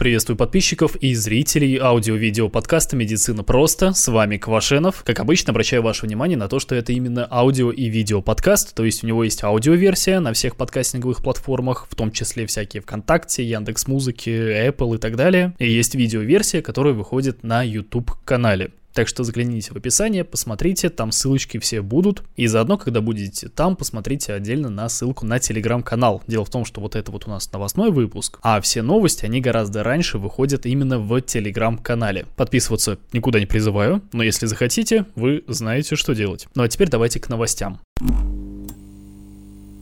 Приветствую подписчиков и зрителей аудио-видео подкаста «Медицина просто». С вами Квашенов. Как обычно, обращаю ваше внимание на то, что это именно аудио и видео подкаст, то есть у него есть аудиоверсия на всех подкастинговых платформах, в том числе всякие ВКонтакте, Яндекс Музыки, Apple и так далее. И есть видеоверсия, которая выходит на YouTube-канале. Так что загляните в описание, посмотрите, там ссылочки все будут. И заодно, когда будете там, посмотрите отдельно на ссылку на телеграм-канал. Дело в том, что вот это вот у нас новостной выпуск, а все новости, они гораздо раньше выходят именно в телеграм-канале. Подписываться никуда не призываю, но если захотите, вы знаете, что делать. Ну а теперь давайте к новостям.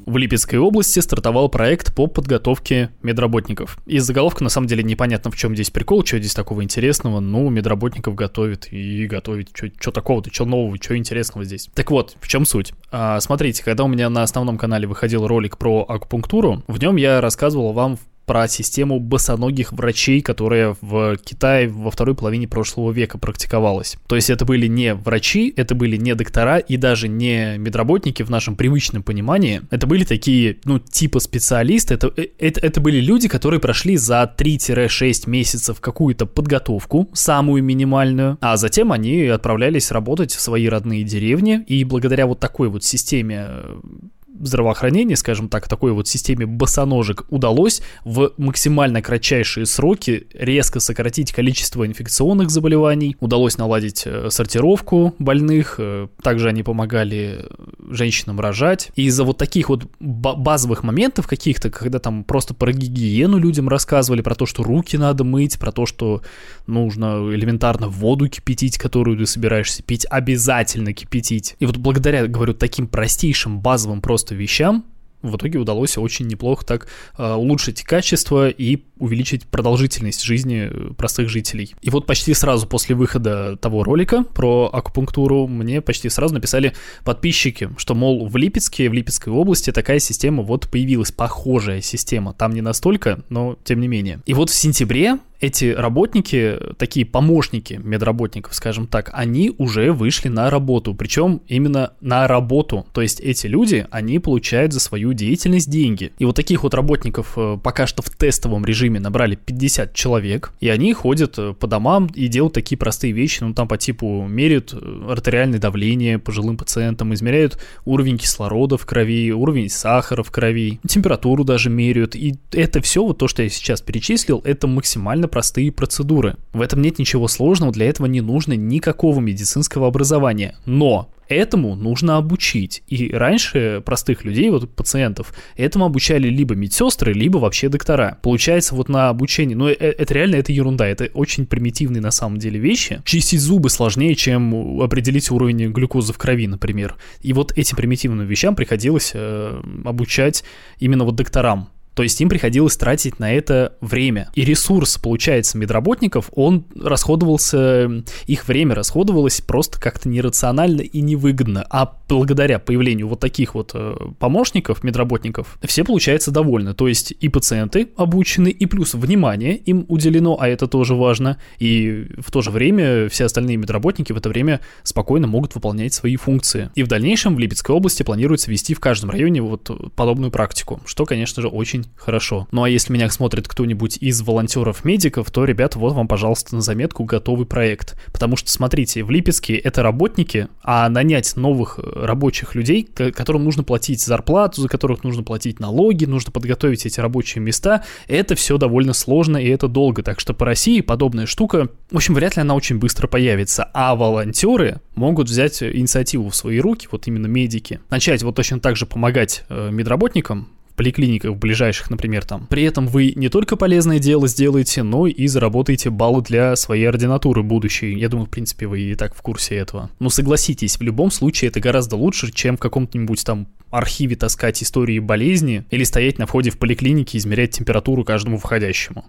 В Липецкой области стартовал проект по подготовке медработников. Из заголовка на самом деле непонятно, в чем здесь прикол, что здесь такого интересного. Ну, медработников готовят и готовить. Что такого-то, что нового, что интересного здесь. Так вот, в чем суть? А, смотрите, когда у меня на основном канале выходил ролик про акупунктуру, в нем я рассказывал вам про систему босоногих врачей, которая в Китае во второй половине прошлого века практиковалась. То есть это были не врачи, это были не доктора и даже не медработники в нашем привычном понимании. Это были такие, ну, типа специалисты. Это, э, это, это были люди, которые прошли за 3-6 месяцев какую-то подготовку, самую минимальную, а затем они отправлялись работать в свои родные деревни, и благодаря вот такой вот системе э, здравоохранения, скажем так, такой вот системе босоножек удалось в максимально кратчайшие сроки резко сократить количество инфекционных заболеваний, удалось наладить э, сортировку больных, э, также они помогали женщинам рожать. И из-за вот таких вот базовых моментов каких-то, когда там просто про гигиену людям рассказывали, про то, что руки надо мыть, про то, что нужно элементарно воду кипятить, которую ты собираешься пить, обязательно кипятить. И вот благодаря, говорю, таким простейшим базовым просто просто вещам в итоге удалось очень неплохо так э, улучшить качество и увеличить продолжительность жизни э, простых жителей. И вот почти сразу после выхода того ролика про акупунктуру мне почти сразу написали подписчики, что, мол, в Липецке, в Липецкой области такая система вот появилась, похожая система. Там не настолько, но тем не менее. И вот в сентябре эти работники, такие помощники медработников, скажем так, они уже вышли на работу, причем именно на работу. То есть эти люди, они получают за свою деятельность деньги. И вот таких вот работников э, пока что в тестовом режиме набрали 50 человек, и они ходят э, по домам и делают такие простые вещи, ну там по типу меряют э, артериальное давление пожилым пациентам, измеряют уровень кислорода в крови, уровень сахара в крови, температуру даже меряют. И это все, вот то, что я сейчас перечислил, это максимально простые процедуры. В этом нет ничего сложного, для этого не нужно никакого медицинского образования. Но этому нужно обучить. И раньше простых людей, вот пациентов, этому обучали либо медсестры, либо вообще доктора. Получается, вот на обучение, ну, э, это реально, это ерунда, это очень примитивные на самом деле вещи. Чистить зубы сложнее, чем определить уровень глюкозы в крови, например. И вот этим примитивным вещам приходилось э, обучать именно вот докторам. То есть им приходилось тратить на это время. И ресурс, получается, медработников, он расходовался, их время расходовалось просто как-то нерационально и невыгодно. А благодаря появлению вот таких вот э, помощников, медработников, все, получается, довольны. То есть и пациенты обучены, и плюс внимание им уделено, а это тоже важно. И в то же время все остальные медработники в это время спокойно могут выполнять свои функции. И в дальнейшем в Липецкой области планируется вести в каждом районе вот подобную практику, что, конечно же, очень хорошо. Ну а если меня смотрит кто-нибудь из волонтеров-медиков, то, ребята, вот вам, пожалуйста, на заметку готовый проект. Потому что, смотрите, в Липецке это работники, а нанять новых э, рабочих людей, которым нужно платить зарплату, за которых нужно платить налоги, нужно подготовить эти рабочие места, это все довольно сложно и это долго. Так что по России подобная штука, в общем, вряд ли она очень быстро появится. А волонтеры могут взять инициативу в свои руки, вот именно медики, начать вот точно так же помогать э, медработникам, поликлиниках ближайших, например, там. При этом вы не только полезное дело сделаете, но и заработаете баллы для своей ординатуры будущей. Я думаю, в принципе, вы и так в курсе этого. Но согласитесь, в любом случае это гораздо лучше, чем в каком-нибудь там архиве таскать истории болезни или стоять на входе в поликлинике и измерять температуру каждому входящему.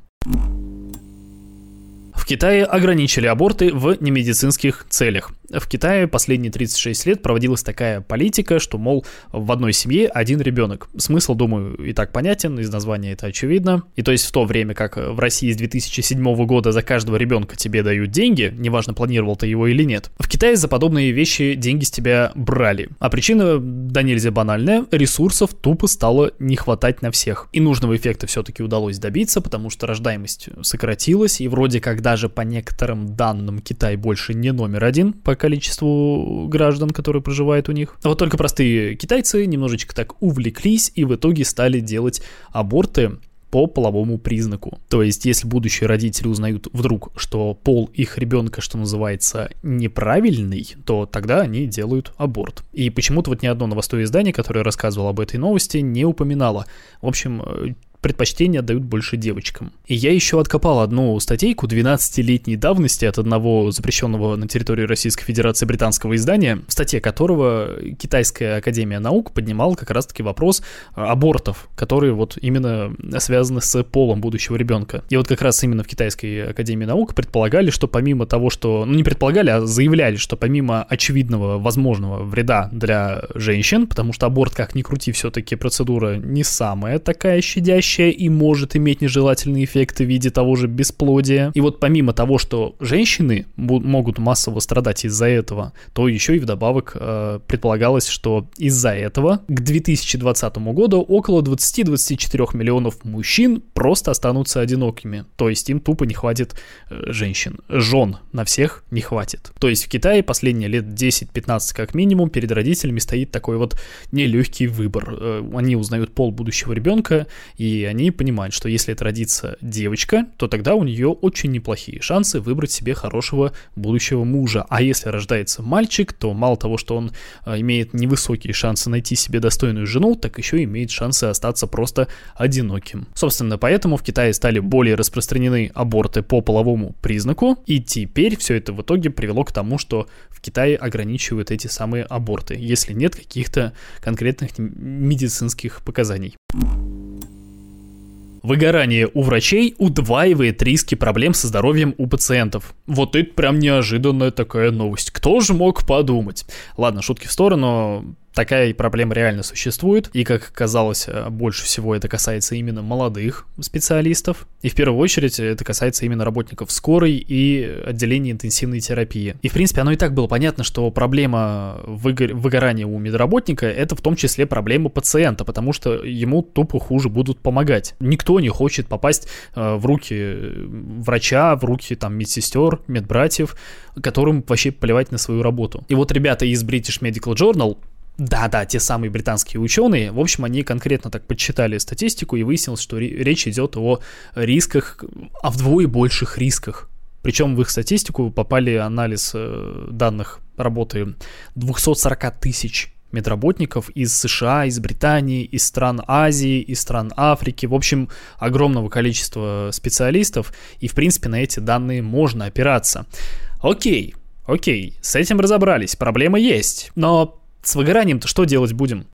Китае ограничили аборты в немедицинских целях. В Китае последние 36 лет проводилась такая политика, что, мол, в одной семье один ребенок. Смысл, думаю, и так понятен, из названия это очевидно. И то есть в то время, как в России с 2007 года за каждого ребенка тебе дают деньги, неважно, планировал ты его или нет, в Китае за подобные вещи деньги с тебя брали. А причина, да нельзя банальная, ресурсов тупо стало не хватать на всех. И нужного эффекта все-таки удалось добиться, потому что рождаемость сократилась, и вроде как даже по некоторым данным Китай больше не номер один по количеству граждан, которые проживают у них. А вот только простые китайцы немножечко так увлеклись и в итоге стали делать аборты по половому признаку. То есть, если будущие родители узнают вдруг, что пол их ребенка, что называется, неправильный, то тогда они делают аборт. И почему-то вот ни одно новостное издание, которое рассказывало об этой новости, не упоминало. В общем, предпочтение отдают больше девочкам. И я еще откопал одну статейку 12-летней давности от одного запрещенного на территории Российской Федерации британского издания, в статье которого Китайская Академия Наук поднимала как раз-таки вопрос абортов, которые вот именно связаны с полом будущего ребенка. И вот как раз именно в Китайской Академии Наук предполагали, что помимо того, что... Ну, не предполагали, а заявляли, что помимо очевидного возможного вреда для женщин, потому что аборт, как ни крути, все-таки процедура не самая такая щадящая, вредящая и может иметь нежелательные эффекты в виде того же бесплодия. И вот помимо того, что женщины могут массово страдать из-за этого, то еще и вдобавок э, предполагалось, что из-за этого к 2020 году около 20-24 миллионов мужчин просто останутся одинокими. То есть им тупо не хватит э, женщин. Жен на всех не хватит. То есть в Китае последние лет 10-15 как минимум перед родителями стоит такой вот нелегкий выбор. Э, они узнают пол будущего ребенка и и они понимают, что если это родится девочка, то тогда у нее очень неплохие шансы выбрать себе хорошего будущего мужа. А если рождается мальчик, то мало того, что он а, имеет невысокие шансы найти себе достойную жену, так еще имеет шансы остаться просто одиноким. Собственно, поэтому в Китае стали более распространены аборты по половому признаку, и теперь все это в итоге привело к тому, что в Китае ограничивают эти самые аборты, если нет каких-то конкретных медицинских показаний. Выгорание у врачей удваивает риски проблем со здоровьем у пациентов. Вот это прям неожиданная такая новость. Кто же мог подумать? Ладно, шутки в сторону такая проблема реально существует, и, как оказалось, э, больше всего это касается именно молодых специалистов, и в первую очередь это касается именно работников скорой и отделения интенсивной терапии. И, в принципе, оно и так было понятно, что проблема выгор... выгорания у медработника — это в том числе проблема пациента, потому что ему тупо хуже будут помогать. Никто не хочет попасть э, в руки врача, в руки там медсестер, медбратьев, которым вообще плевать на свою работу. И вот ребята из British Medical Journal да-да, те самые британские ученые. В общем, они конкретно так подсчитали статистику и выяснилось, что речь идет о рисках, о вдвое больших рисках. Причем в их статистику попали анализ э, данных работы 240 тысяч медработников из США, из Британии, из стран Азии, из стран Африки, в общем, огромного количества специалистов, и, в принципе, на эти данные можно опираться. Окей, окей, с этим разобрались, проблема есть, но с выгоранием-то что делать будем?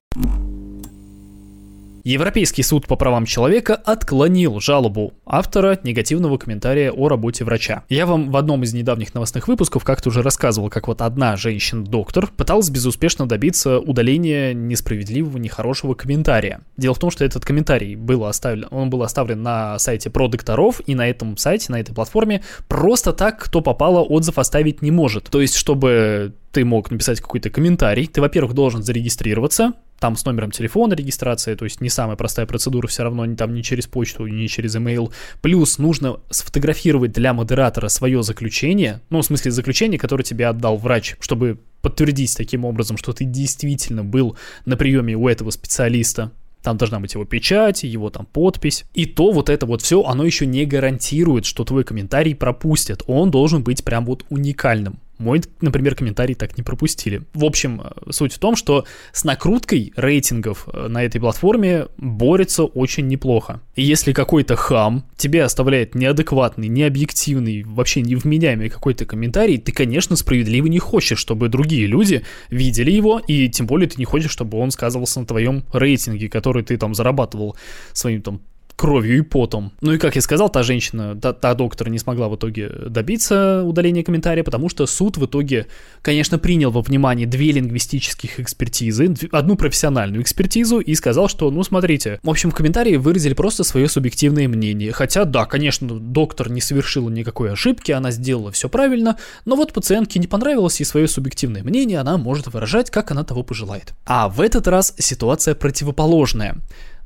Европейский суд по правам человека отклонил жалобу автора негативного комментария о работе врача. Я вам в одном из недавних новостных выпусков как-то уже рассказывал, как вот одна женщина-доктор пыталась безуспешно добиться удаления несправедливого, нехорошего комментария. Дело в том, что этот комментарий был оставлен, он был оставлен на сайте про докторов, и на этом сайте, на этой платформе просто так, кто попало, отзыв оставить не может. То есть, чтобы ты мог написать какой-то комментарий, ты, во-первых, должен зарегистрироваться, там с номером телефона регистрация, то есть не самая простая процедура все равно, не там не через почту, не через email. Плюс нужно сфотографировать для модератора свое заключение, ну, в смысле заключение, которое тебе отдал врач, чтобы подтвердить таким образом, что ты действительно был на приеме у этого специалиста. Там должна быть его печать, его там подпись. И то вот это вот все, оно еще не гарантирует, что твой комментарий пропустят. Он должен быть прям вот уникальным. Мой, например, комментарий так не пропустили. В общем, э, суть в том, что с накруткой рейтингов э, на этой платформе борется очень неплохо. И если какой-то хам тебе оставляет неадекватный, необъективный, вообще невменяемый какой-то комментарий, ты, конечно, справедливо не хочешь, чтобы другие люди видели его, и тем более ты не хочешь, чтобы он сказывался на твоем рейтинге, который ты там зарабатывал своим там кровью и потом. Ну и, как я сказал, та женщина, та, та доктор не смогла в итоге добиться удаления комментария, потому что суд в итоге, конечно, принял во внимание две лингвистических экспертизы, одну профессиональную экспертизу и сказал, что, ну, смотрите, в общем, в комментарии выразили просто свое субъективное мнение. Хотя, да, конечно, доктор не совершила никакой ошибки, она сделала все правильно, но вот пациентке не понравилось и свое субъективное мнение она может выражать, как она того пожелает. А в этот раз ситуация противоположная.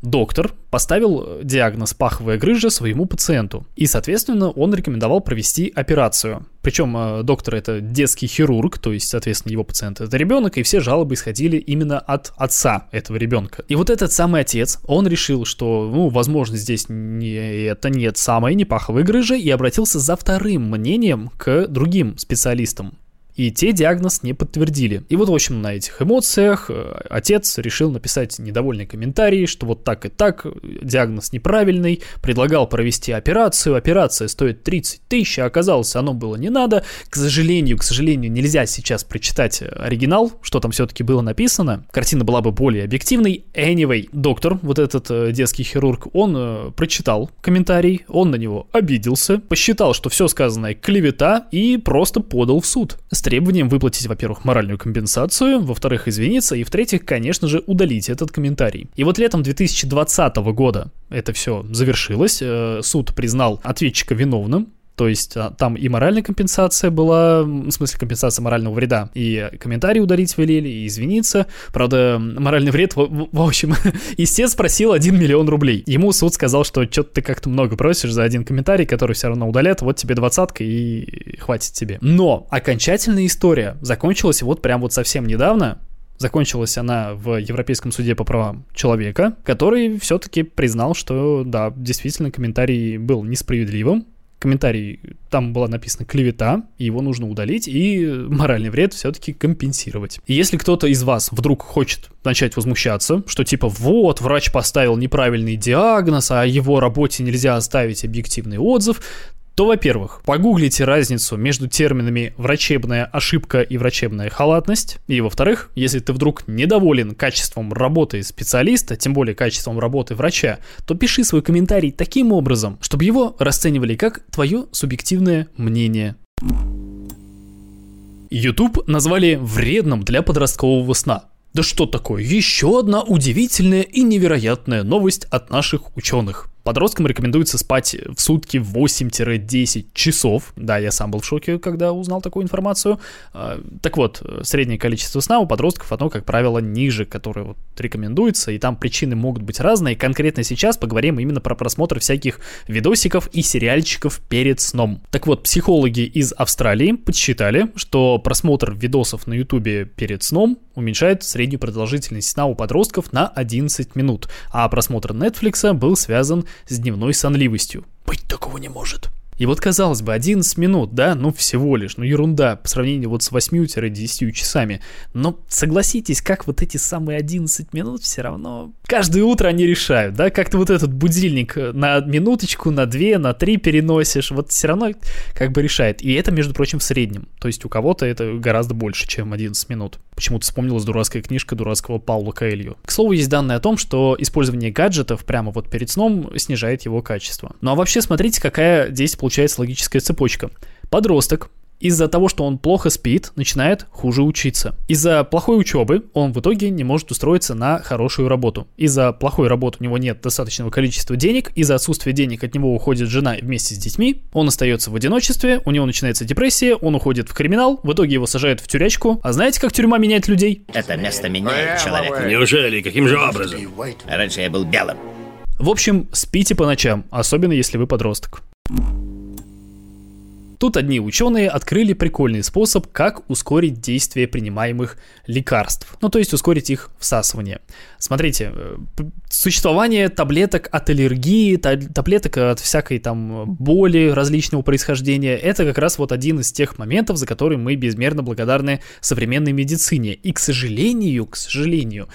Доктор поставил диагноз паховая грыжа своему пациенту, и, соответственно, он рекомендовал провести операцию. Причем э, доктор это детский хирург, то есть, соответственно, его пациент это ребенок, и все жалобы исходили именно от отца этого ребенка. И вот этот самый отец, он решил, что, ну, возможно, здесь не это нет самой не паховой грыжи, и обратился за вторым мнением к другим специалистам и те диагноз не подтвердили. И вот, в общем, на этих эмоциях э, отец решил написать недовольный комментарий, что вот так и так, диагноз неправильный, предлагал провести операцию, операция стоит 30 тысяч, а оказалось, оно было не надо. К сожалению, к сожалению, нельзя сейчас прочитать оригинал, что там все-таки было написано. Картина была бы более объективной. Anyway, доктор, вот этот э, детский хирург, он э, прочитал комментарий, он на него обиделся, посчитал, что все сказанное клевета и просто подал в суд требованием выплатить, во-первых, моральную компенсацию, во-вторых, извиниться, и в-третьих, конечно же, удалить этот комментарий. И вот летом 2020 года это все завершилось, э, суд признал ответчика виновным, то есть а, там и моральная компенсация была, в смысле компенсация морального вреда, и комментарии удалить велели, и извиниться. Правда, моральный вред, в, в, общем, истец спросил 1 миллион рублей. Ему суд сказал, что что-то ты как-то много просишь за один комментарий, который все равно удалят, вот тебе двадцатка и хватит тебе. Но окончательная история закончилась вот прям вот совсем недавно, Закончилась она в Европейском суде по правам человека, который все-таки признал, что да, действительно комментарий был несправедливым, комментарий, там была написана клевета, его нужно удалить, и моральный вред все-таки компенсировать. И если кто-то из вас вдруг хочет начать возмущаться, что типа вот, врач поставил неправильный диагноз, а о его работе нельзя оставить объективный отзыв, то, во-первых, погуглите разницу между терминами «врачебная ошибка» и «врачебная халатность». И, во-вторых, если ты вдруг недоволен качеством работы специалиста, тем более качеством работы врача, то пиши свой комментарий таким образом, чтобы его расценивали как твое субъективное мнение. YouTube назвали вредным для подросткового сна. Да что такое? Еще одна удивительная и невероятная новость от наших ученых. Подросткам рекомендуется спать в сутки 8-10 часов. Да, я сам был в шоке, когда узнал такую информацию. А, так вот, среднее количество сна у подростков, оно, как правило, ниже, которое вот рекомендуется, и там причины могут быть разные. Конкретно сейчас поговорим именно про просмотр всяких видосиков и сериальчиков перед сном. Так вот, психологи из Австралии подсчитали, что просмотр видосов на ютубе перед сном уменьшает среднюю продолжительность сна у подростков на 11 минут, а просмотр Netflix был связан с дневной сонливостью. Быть такого не может. И вот, казалось бы, 11 минут, да, ну всего лишь, ну ерунда по сравнению вот с 8-10 часами. Но согласитесь, как вот эти самые 11 минут все равно... Каждое утро они решают, да, как-то вот этот будильник на минуточку, на 2, на 3 переносишь, вот все равно как бы решает. И это, между прочим, в среднем. То есть у кого-то это гораздо больше, чем 11 минут. Почему-то вспомнилась дурацкая книжка дурацкого Паула Каэлью. К слову, есть данные о том, что использование гаджетов прямо вот перед сном снижает его качество. Ну а вообще, смотрите, какая здесь получается логическая цепочка. Подросток из-за того, что он плохо спит, начинает хуже учиться. Из-за плохой учебы он в итоге не может устроиться на хорошую работу. Из-за плохой работы у него нет достаточного количества денег, из-за отсутствия денег от него уходит жена вместе с детьми, он остается в одиночестве, у него начинается депрессия, он уходит в криминал, в итоге его сажают в тюрячку. А знаете, как тюрьма меняет людей? Это место меняет человека. Неужели? Каким же образом? Раньше я был белым. В общем, спите по ночам, особенно если вы подросток. Тут одни ученые открыли прикольный способ, как ускорить действие принимаемых лекарств. Ну, то есть ускорить их всасывание. Смотрите, э, существование таблеток от аллергии, таблеток от всякой там боли различного происхождения, это как раз вот один из тех моментов, за которые мы безмерно благодарны современной медицине. И, к сожалению, к сожалению,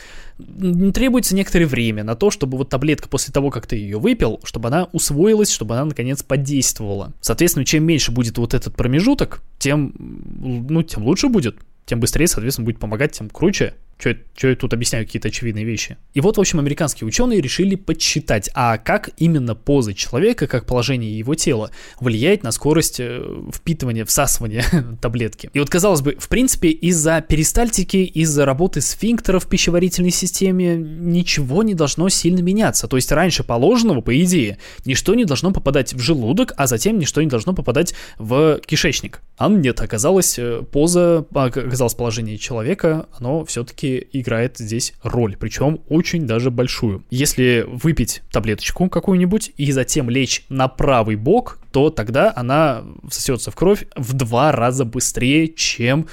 требуется некоторое время на то, чтобы вот таблетка после того, как ты ее выпил, чтобы она усвоилась, чтобы она наконец подействовала. Соответственно, чем меньше будет вот этот промежуток, тем, ну, тем лучше будет тем быстрее, соответственно, будет помогать, тем круче. Что я тут объясняю какие-то очевидные вещи. И вот, в общем, американские ученые решили подсчитать, а как именно поза человека, как положение его тела влияет на скорость э, впитывания, всасывания таблетки. И вот, казалось бы, в принципе, из-за перистальтики, из-за работы сфинктеров в пищеварительной системе ничего не должно сильно меняться. То есть раньше положенного, по идее, ничто не должно попадать в желудок, а затем ничто не должно попадать в кишечник. А нет, оказалось, э, поза, оказалось положение человека, оно все-таки играет здесь роль, причем очень даже большую. Если выпить таблеточку какую-нибудь и затем лечь на правый бок, то тогда она всосется в кровь в два раза быстрее, чем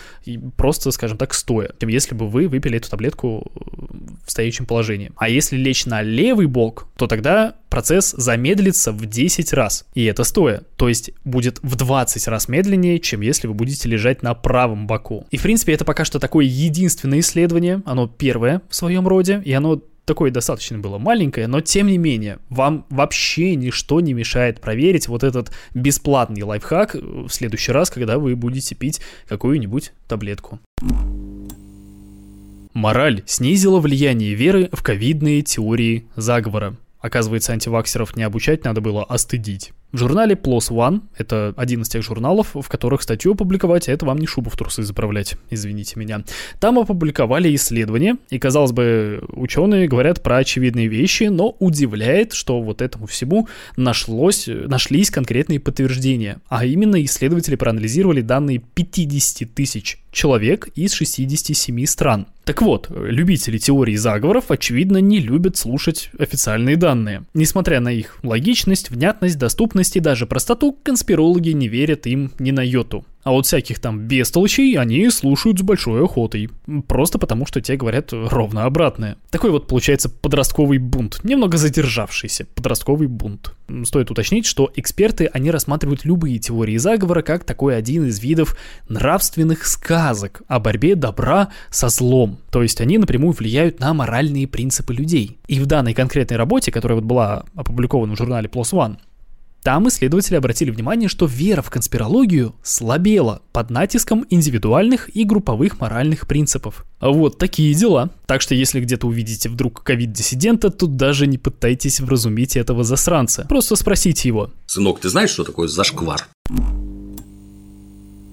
просто, скажем так, стоя, чем если бы вы выпили эту таблетку в стоящем положении. А если лечь на левый бок, то тогда процесс замедлится в 10 раз. И это стоя. То есть будет в 20 раз медленнее, чем если вы будете лежать на правом боку. И в принципе это пока что такое единственное исследование. Оно первое в своем роде. И оно такое достаточно было маленькое, но тем не менее, вам вообще ничто не мешает проверить вот этот бесплатный лайфхак в следующий раз, когда вы будете пить какую-нибудь таблетку. Мораль снизила влияние веры в ковидные теории заговора. Оказывается, антиваксеров не обучать надо было, а стыдить. В журнале PLOS ONE, это один из тех журналов, в которых статью опубликовать, а это вам не шубу в трусы заправлять, извините меня. Там опубликовали исследование, и, казалось бы, ученые говорят про очевидные вещи, но удивляет, что вот этому всему нашлось, нашлись конкретные подтверждения. А именно, исследователи проанализировали данные 50 тысяч человек из 67 стран. Так вот, любители теории заговоров, очевидно, не любят слушать официальные данные. Несмотря на их логичность, внятность, доступность и даже простоту, конспирологи не верят им ни на йоту. А вот всяких там бестолочей они слушают с большой охотой. Просто потому, что те говорят ровно обратное. Такой вот получается подростковый бунт. Немного задержавшийся подростковый бунт. Стоит уточнить, что эксперты, они рассматривают любые теории заговора как такой один из видов нравственных сказок о борьбе добра со злом. То есть они напрямую влияют на моральные принципы людей. И в данной конкретной работе, которая вот была опубликована в журнале PLOS ONE, там исследователи обратили внимание, что вера в конспирологию слабела под натиском индивидуальных и групповых моральных принципов. Вот такие дела. Так что если где-то увидите вдруг ковид-диссидента, то даже не пытайтесь вразумить этого засранца. Просто спросите его. Сынок, ты знаешь, что такое зашквар?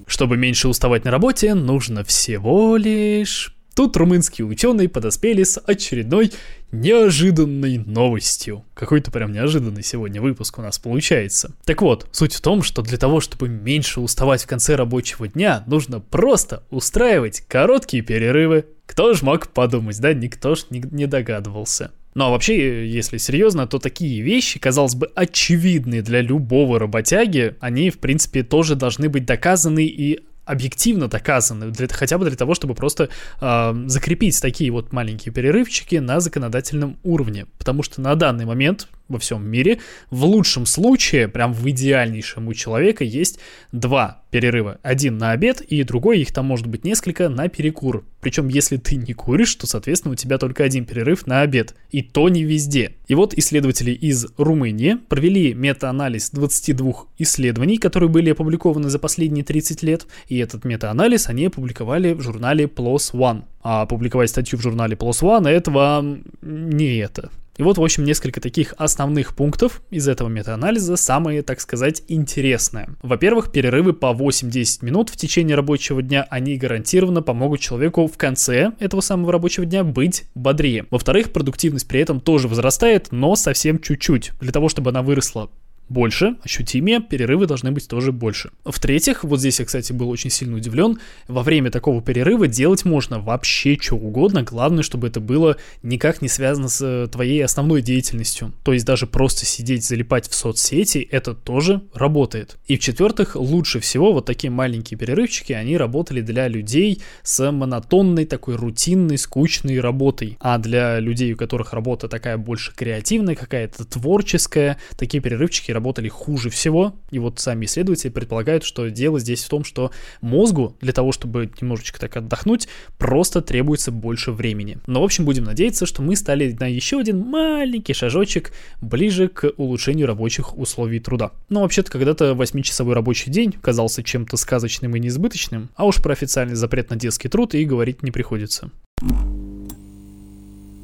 Чтобы меньше уставать на работе, нужно всего лишь Тут румынские ученые подоспели с очередной неожиданной новостью. Какой-то прям неожиданный сегодня выпуск у нас получается. Так вот, суть в том, что для того, чтобы меньше уставать в конце рабочего дня, нужно просто устраивать короткие перерывы. Кто ж мог подумать, да? Никто ж не, догадывался. Ну а вообще, если серьезно, то такие вещи, казалось бы, очевидные для любого работяги, они, в принципе, тоже должны быть доказаны и объективно доказаны, для, хотя бы для того, чтобы просто э, закрепить такие вот маленькие перерывчики на законодательном уровне. Потому что на данный момент во всем мире. В лучшем случае, прям в идеальнейшем у человека есть два перерыва. Один на обед и другой, их там может быть несколько, на перекур. Причем, если ты не куришь, то, соответственно, у тебя только один перерыв на обед. И то не везде. И вот исследователи из Румынии провели мета-анализ 22 исследований, которые были опубликованы за последние 30 лет. И этот мета-анализ они опубликовали в журнале PLOS ONE. А опубликовать статью в журнале PLOS ONE это вам не это. И вот, в общем, несколько таких основных пунктов из этого метаанализа, самые, так сказать, интересные. Во-первых, перерывы по 8-10 минут в течение рабочего дня, они гарантированно помогут человеку в конце этого самого рабочего дня быть бодрее. Во-вторых, продуктивность при этом тоже возрастает, но совсем чуть-чуть. Для того, чтобы она выросла больше, ощутимее, перерывы должны быть тоже больше. В-третьих, вот здесь я, кстати, был очень сильно удивлен, во время такого перерыва делать можно вообще что угодно, главное, чтобы это было никак не связано с э, твоей основной деятельностью. То есть даже просто сидеть, залипать в соцсети, это тоже работает. И в-четвертых, лучше всего вот такие маленькие перерывчики, они работали для людей с монотонной, такой рутинной, скучной работой. А для людей, у которых работа такая больше креативная, какая-то творческая, такие перерывчики работали хуже всего. И вот сами исследователи предполагают, что дело здесь в том, что мозгу для того, чтобы немножечко так отдохнуть, просто требуется больше времени. Но, в общем, будем надеяться, что мы стали на еще один маленький шажочек ближе к улучшению рабочих условий труда. Но вообще-то когда-то 8-часовой рабочий день казался чем-то сказочным и неизбыточным, а уж про официальный запрет на детский труд и говорить не приходится.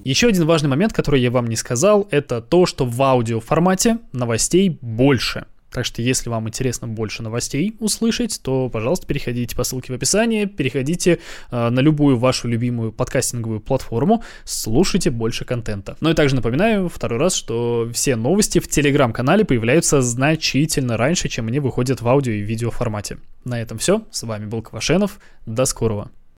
Еще один важный момент, который я вам не сказал, это то, что в аудио формате новостей больше. Так что, если вам интересно больше новостей услышать, то, пожалуйста, переходите по ссылке в описании, переходите э, на любую вашу любимую подкастинговую платформу, слушайте больше контента. Ну и также напоминаю второй раз, что все новости в телеграм-канале появляются значительно раньше, чем они выходят в аудио и видео формате. На этом все. С вами был Квашенов. До скорого.